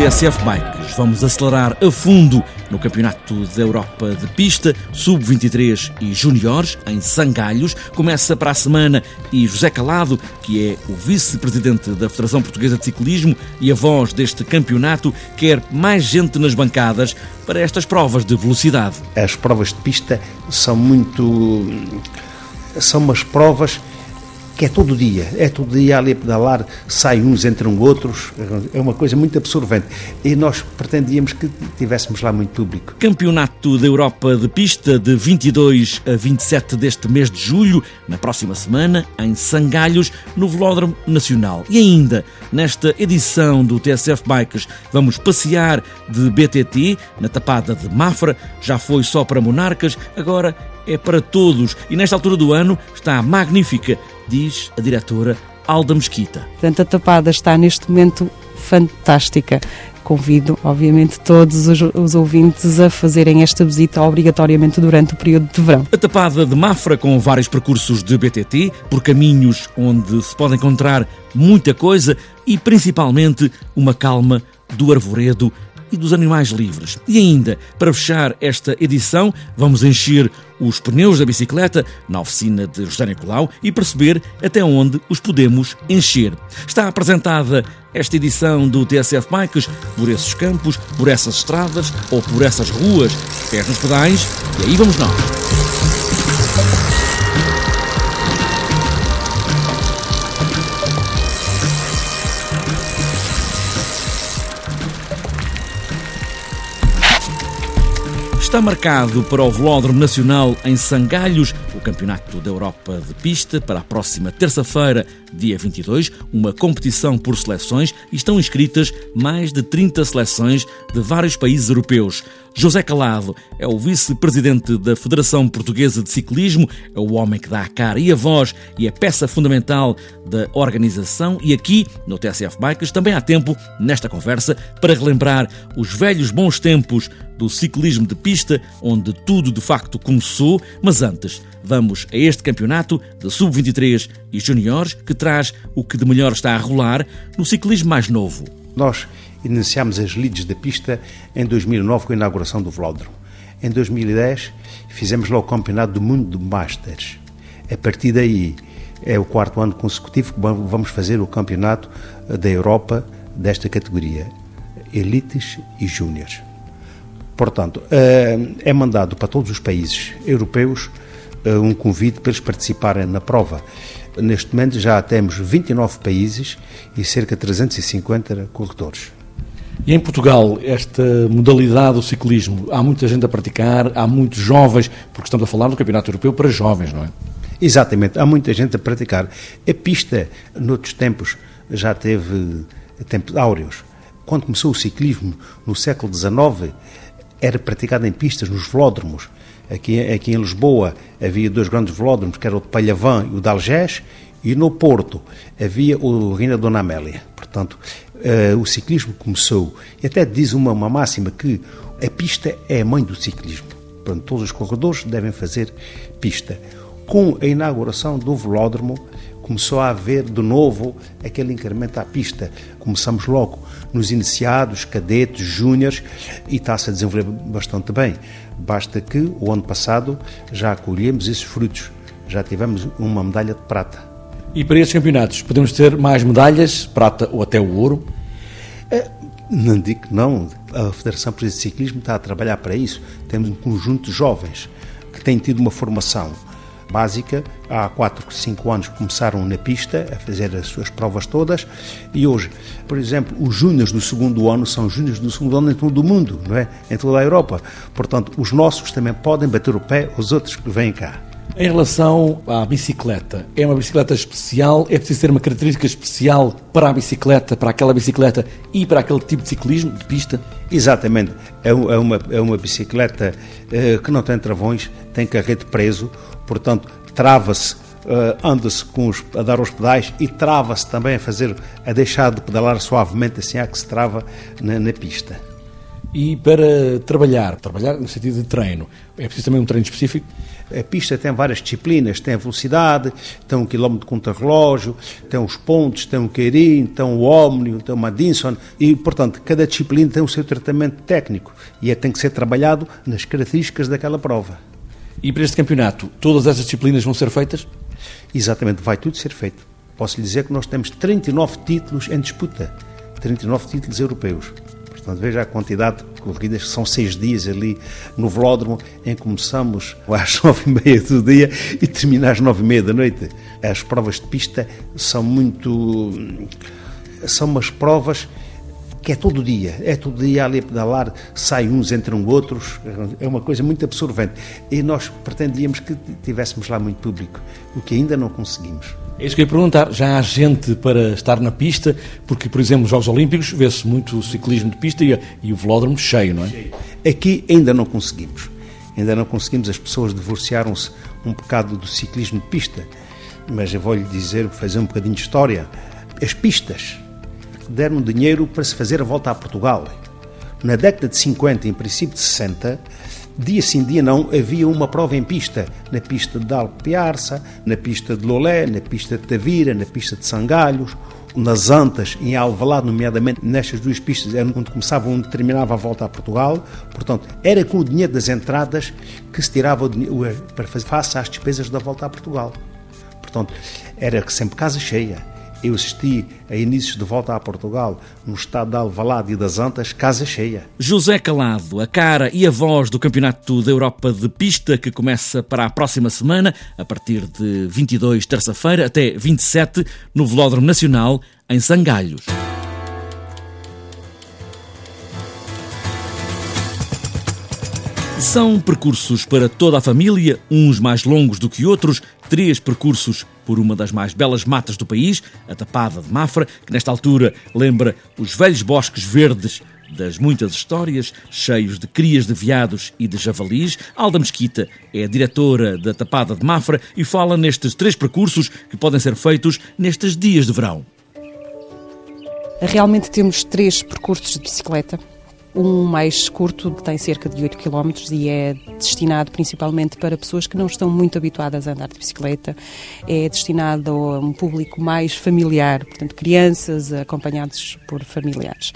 TSF Bikes vamos acelerar a fundo no Campeonato da Europa de Pista, Sub-23 e Júniores, em Sangalhos. Começa para a semana e José Calado, que é o vice-presidente da Federação Portuguesa de Ciclismo e a voz deste campeonato, quer mais gente nas bancadas para estas provas de velocidade. As provas de pista são muito. são umas provas que é todo dia, é todo dia ali a pedalar, saem uns, entram outros, é uma coisa muito absorvente. E nós pretendíamos que tivéssemos lá muito público. Campeonato da Europa de Pista de 22 a 27 deste mês de julho, na próxima semana, em Sangalhos, no Velódromo Nacional. E ainda, nesta edição do TSF Bikes, vamos passear de BTT, na tapada de Mafra, já foi só para monarcas, agora é para todos. E nesta altura do ano está magnífica diz a diretora Alda Mesquita. Portanto, a tapada está neste momento fantástica. Convido, obviamente, todos os, os, ouvintes a fazerem esta visita obrigatoriamente durante o período de verão. A tapada de Mafra, com vários percursos de BTT, por caminhos onde se pode encontrar muita coisa e, principalmente, uma calma do arvoredo e dos animais livres. E ainda, para fechar esta edição, vamos encher os pneus da bicicleta na oficina de José Nicolau e perceber até onde os podemos encher. Está apresentada esta edição do TSF Bikes por esses campos, por essas estradas ou por essas ruas, pés nos pedais, e aí vamos nós. Está marcado para o Velódromo Nacional em Sangalhos o Campeonato da Europa de Pista para a próxima terça-feira, dia 22, uma competição por seleções e estão inscritas mais de 30 seleções de vários países europeus. José Calado é o vice-presidente da Federação Portuguesa de Ciclismo, é o homem que dá a cara e a voz e a peça fundamental da organização. E aqui, no TSF Bikes, também há tempo, nesta conversa, para relembrar os velhos bons tempos do ciclismo de pista, onde tudo de facto começou, mas antes vamos a este campeonato de sub-23 e juniores que traz o que de melhor está a rolar no ciclismo mais novo. Nós iniciámos as leads da pista em 2009 com a inauguração do Velódromo. Em 2010 fizemos lá o Campeonato do Mundo de Masters. A partir daí é o quarto ano consecutivo que vamos fazer o Campeonato da Europa desta categoria, Elites e Júniores. Portanto, eh, é mandado para todos os países europeus eh, um convite para eles participarem na prova. Neste momento já temos 29 países e cerca de 350 corredores. E em Portugal, esta modalidade do ciclismo, há muita gente a praticar, há muitos jovens, porque estamos a falar do Campeonato Europeu para jovens, não é? Exatamente, há muita gente a praticar. A pista, noutros tempos, já teve tempos áureos. Quando começou o ciclismo, no século XIX, era praticado em pistas, nos velódromos. Aqui, aqui em Lisboa havia dois grandes velódromos, que era o de Palhavã e o de Algés, e no Porto havia o Reina Dona Amélia. Portanto, uh, o ciclismo começou, e até diz uma, uma máxima que a pista é a mãe do ciclismo. Portanto, todos os corredores devem fazer pista. Com a inauguração do velódromo, começou a haver de novo aquele incremento à pista. Começamos logo nos iniciados, cadetes, júniores e está-se a desenvolver bastante bem. Basta que o ano passado já acolhemos esses frutos, já tivemos uma medalha de prata. E para estes campeonatos podemos ter mais medalhas, prata ou até o ouro? É, não digo que não. A Federação Portuguesa de Ciclismo está a trabalhar para isso. Temos um conjunto de jovens que têm tido uma formação básica. Há 4, 5 anos começaram na pista a fazer as suas provas todas e hoje, por exemplo, os júniores do segundo ano são júniores do segundo ano em todo o mundo, não é? Em toda a Europa. Portanto, os nossos também podem bater o pé aos outros que vêm cá. Em relação à bicicleta, é uma bicicleta especial? É preciso ter uma característica especial para a bicicleta, para aquela bicicleta e para aquele tipo de ciclismo, de pista? Exatamente. É, é uma, é uma bicicleta eh, que não tem travões, tem carrete preso, portanto, trava-se, uh, anda-se a dar os pedais e trava-se também a fazer, a deixar de pedalar suavemente assim, a que se trava na, na pista. E para trabalhar, trabalhar no sentido de treino, é preciso também um treino específico? A pista tem várias disciplinas, tem a velocidade, tem um quilómetro de contra-relógio, tem os pontos, tem o Queirim, tem o Omnio, tem o Madinson e, portanto, cada disciplina tem o seu tratamento técnico e é, tem que ser trabalhado nas características daquela prova. E para este campeonato, todas essas disciplinas vão ser feitas? Exatamente, vai tudo ser feito. Posso lhe dizer que nós temos 39 títulos em disputa, 39 títulos europeus. Portanto, veja a quantidade de corridas, que são seis dias ali no velódromo, em que começamos às nove e meia do dia e terminamos às nove e meia da noite. As provas de pista são muito... são umas provas que é todo dia, é todo dia ali a pedalar, saem uns, entram outros, é uma coisa muito absorvente. E nós pretendíamos que tivéssemos lá muito público, o que ainda não conseguimos. É isso que eu ia perguntar. Já há gente para estar na pista? Porque, por exemplo, nos Jogos Olímpicos vê-se muito ciclismo de pista e, e o velódromo cheio, não é? Aqui ainda não conseguimos. Ainda não conseguimos. As pessoas divorciaram-se um bocado do ciclismo de pista. Mas eu vou-lhe dizer, fazer um bocadinho de história. As pistas deram dinheiro para se fazer a volta a Portugal. Na década de 50, em princípio de 60, dia sim, dia não, havia uma prova em pista. Na pista de Alpiarça, na pista de Lolé, na pista de Tavira, na pista de Sangalhos, nas Antas, em Alvalade, nomeadamente nestas duas pistas, era onde começava, onde terminava a volta a Portugal. Portanto, era com o dinheiro das entradas que se tirava o dinheiro para fazer face às despesas da volta a Portugal. Portanto, era sempre casa cheia. Eu assisti a inícios de volta a Portugal no estado de Alvalade e das Antas, casa cheia. José Calado, a cara e a voz do Campeonato da Europa de Pista que começa para a próxima semana, a partir de 22, terça-feira, até 27, no Velódromo Nacional, em Sangalhos. São percursos para toda a família, uns mais longos do que outros, três percursos por uma das mais belas matas do país, a Tapada de Mafra, que nesta altura lembra os velhos bosques verdes das muitas histórias, cheios de crias de veados e de javalis. Alda Mesquita é diretora da Tapada de Mafra e fala nestes três percursos que podem ser feitos nestes dias de verão. Realmente temos três percursos de bicicleta um mais curto, que tem cerca de 8 km e é destinado principalmente para pessoas que não estão muito habituadas a andar de bicicleta. É destinado a um público mais familiar, portanto, crianças acompanhados por familiares.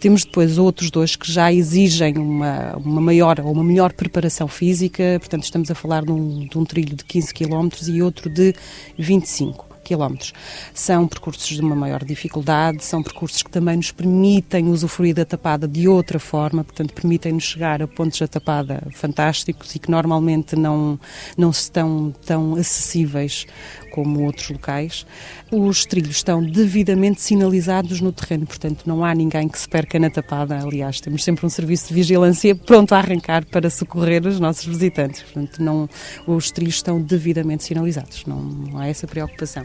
Temos depois outros dois que já exigem uma, uma maior ou uma melhor preparação física, portanto, estamos a falar de um, de um trilho de 15 km e outro de 25 quilómetros. São percursos de uma maior dificuldade, são percursos que também nos permitem usufruir da tapada de outra forma, portanto, permitem-nos chegar a pontos da tapada fantásticos e que normalmente não, não estão tão acessíveis como outros locais. Os trilhos estão devidamente sinalizados no terreno, portanto não há ninguém que se perca na tapada. Aliás, temos sempre um serviço de vigilância pronto a arrancar para socorrer os nossos visitantes. Portanto, não, os trilhos estão devidamente sinalizados, não, não há essa preocupação.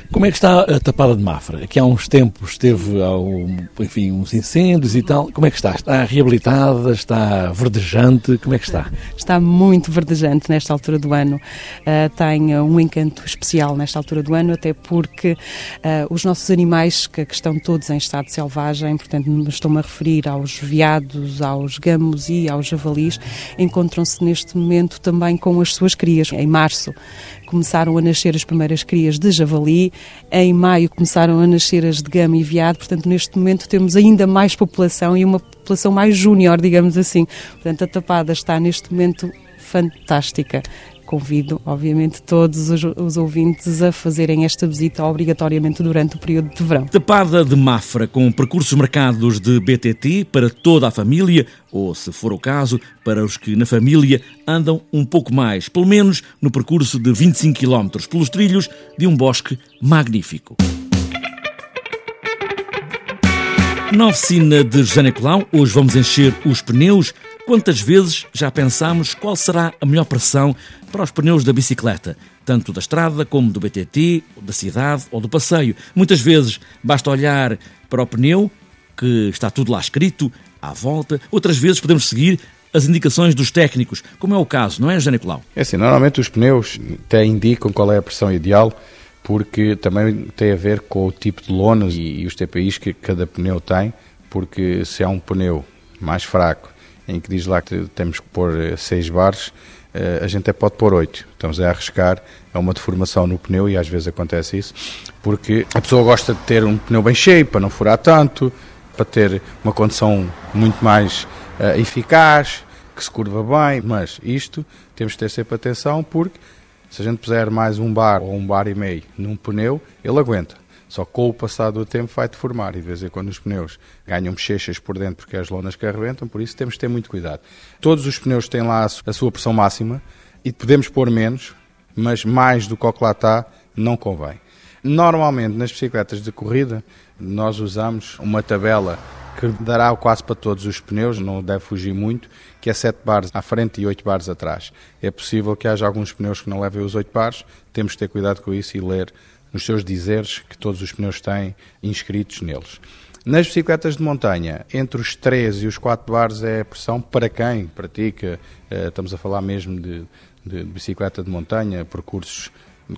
Como é que está a tapada de Mafra? Aqui há uns tempos teve enfim, uns incêndios e tal. Como é que está? Está reabilitada? Está verdejante? Como é que está? Está muito verdejante nesta altura do ano. Uh, tem um encanto especial nesta altura do ano, até porque uh, os nossos animais, que, que, estão todos em estado selvagem, portanto, estou-me a referir aos veados, aos gamos e aos javalis, encontram-se neste momento também com as suas crias. Em março começaram a nascer as primeiras crias de javali, em maio começaram a nascer as de gama e veado, portanto, neste momento temos ainda mais população e uma população mais júnior, digamos assim. Portanto, a tapada está neste momento fantástica convido, obviamente, todos os, os, ouvintes a fazerem esta visita obrigatoriamente durante o período de verão. Tapada de Mafra, com percursos marcados de BTT para toda a família, ou, se for o caso, para os que na família andam um pouco mais, pelo menos no percurso de 25 km pelos trilhos de um bosque magnífico. Na oficina de José Colau, hoje vamos encher os pneus Quantas vezes já pensámos qual será a melhor pressão para os pneus da bicicleta, tanto da estrada como do BTT, da cidade ou do passeio? Muitas vezes basta olhar para o pneu, que está tudo lá escrito, à volta, outras vezes podemos seguir as indicações dos técnicos, como é o caso, não é, José Nicolau? É assim, normalmente os pneus até indicam qual é a pressão ideal, porque também tem a ver com o tipo de lonas e, os TPIs que cada pneu tem, porque se há um pneu mais fraco, em que diz lá que temos que pôr 6 bares, a gente até pode pôr 8. Estamos a arriscar a uma deformação no pneu e às vezes acontece isso, porque a pessoa gosta de ter um pneu bem cheio para não furar tanto, para ter uma condição muito mais uh, eficaz, que se curva bem, mas isto temos de ter sempre atenção porque se a gente puser mais um bar ou um bar e meio num pneu, ele aguenta. Só com o passar do tempo vai deformar e de vez em quando os pneus ganham bochechas por dentro porque as lonas que arrebentam, por isso temos de ter muito cuidado. Todos os pneus têm lá a sua pressão máxima e podemos pôr menos, mas mais do que o que lá está não convém. Normalmente nas bicicletas de corrida nós usamos uma tabela que dará quase para todos os pneus, não deve fugir muito, que é 7 bares à frente e 8 bares atrás. É possível que haja alguns pneus que não levem os 8 bares, temos que ter cuidado com isso e ler nos seus dizeres que todos os pneus têm inscritos neles. Nas bicicletas de montanha, entre os 3 e os 4 bares é a pressão para quem pratica, eh, estamos a falar mesmo de, de bicicleta de montanha, percursos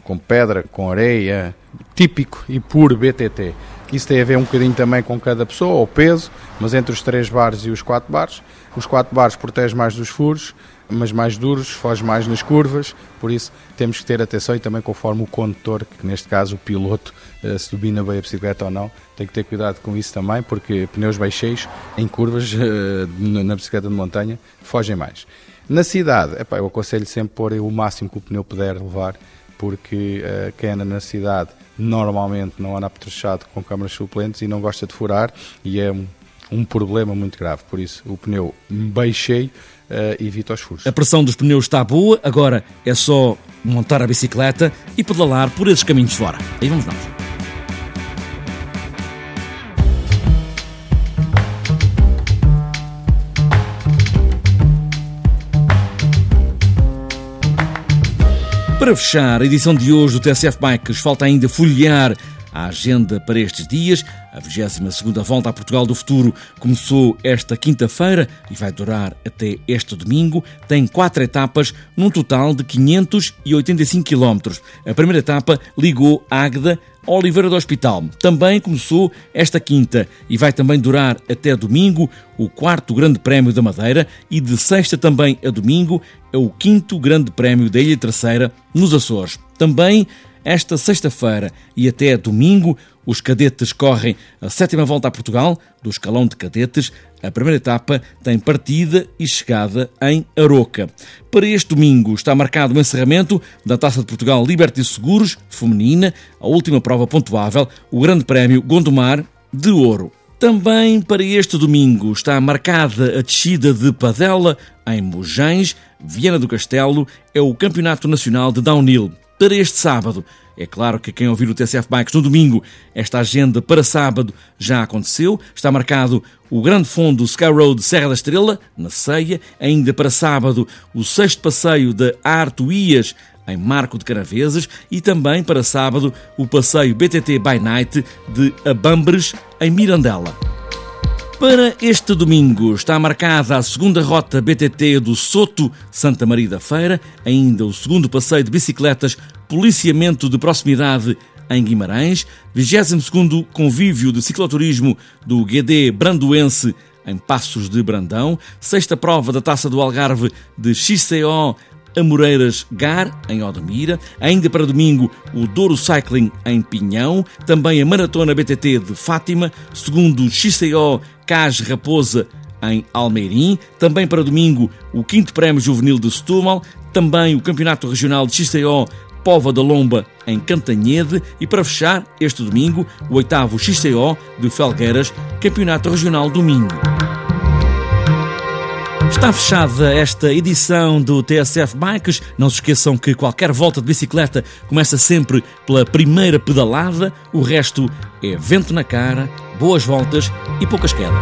com pedra, com areia, típico e puro BTT. Isso tem a ver um bocadinho também com cada pessoa, o peso, mas entre os 3 bares e os 4 bares. Os 4 bares protege mais dos furos, mas mais duros, foge mais nas curvas, por isso temos que ter atenção e também conforme o condutor, que neste caso o piloto, eh, se domina bem a bicicleta ou não, tem que ter cuidado com isso também, porque pneus bem cheios em curvas eh, na bicicleta de montanha fogem mais. Na cidade, epá, eu aconselho sempre pôr o máximo que o pneu puder levar, porque uh, quem anda na cidade normalmente não anda apetrechado com câmaras suplentes e não gosta de furar e é um, um problema muito grave. Por isso, o pneu bem evita os furos. A pressão dos pneus está boa, agora é só montar a bicicleta e pedalar por esses caminhos fora. Aí vamos nós. Para fechar a edição de hoje do TSF Bikes, falta ainda folhear a agenda para estes dias. A 22ª Volta a Portugal do Futuro começou esta quinta-feira e vai durar até este domingo. Tem quatro etapas, num total de 585 km. A primeira etapa ligou Águeda Oliveira do Hospital. Também começou esta quinta e vai também durar até domingo o quarto Grande Prémio da Madeira e de sexta também a domingo é o quinto Grande Prémio da Ilha Terceira nos Açores. Também esta sexta-feira e até domingo, os cadetes correm a sétima volta a Portugal do escalão de cadetes. A primeira etapa tem partida e chegada em Aroca. Para este domingo está marcado o encerramento da Taça de Portugal Liberty Seguros feminina, a última prova pontuável, o Grande Prémio Gondomar de Ouro. Também para este domingo está marcada a descida de Padela em Mojães, Viana do Castelo, é o Campeonato Nacional de Downhill para este sábado. É claro que quem ouvir o TCF Bikes no domingo, esta agenda para sábado já aconteceu. Está marcado o Grande Fundo Sky Road Serra da Estrela, na Ceia. Ainda para sábado, o sexto passeio da Artuías, em Marco de Caravezes. E também para sábado, o passeio BTT by Night de Abambres, em Mirandela. Para este domingo. Está marcada a segunda rota BTT do Soto Santa Maria da Feira, ainda o segundo passeio de bicicletas Policiamento de Proximidade em Guimarães, 22º Convívio de Cicloturismo do GD Brandoense em Passos de Brandão, sexta prova da Taça do Algarve de XCO Amoreiras Gar, em Odemira, ainda para domingo o Douro Cycling em Pinhão, também a Maratona BTT de Fátima, segundo XCO Cas Raposa em Almeirim, também para domingo o 5 Prémio Juvenil de Setúbal, também o Campeonato Regional de XCO Pova da Lomba em Cantanhede e para fechar este domingo o 8 XCO de Felgueiras, Campeonato Regional Domingo. Está fechada esta edição do TSF Bikes. Não se esqueçam que qualquer volta de bicicleta começa sempre pela primeira pedalada, o resto é vento na cara, boas voltas e poucas quedas.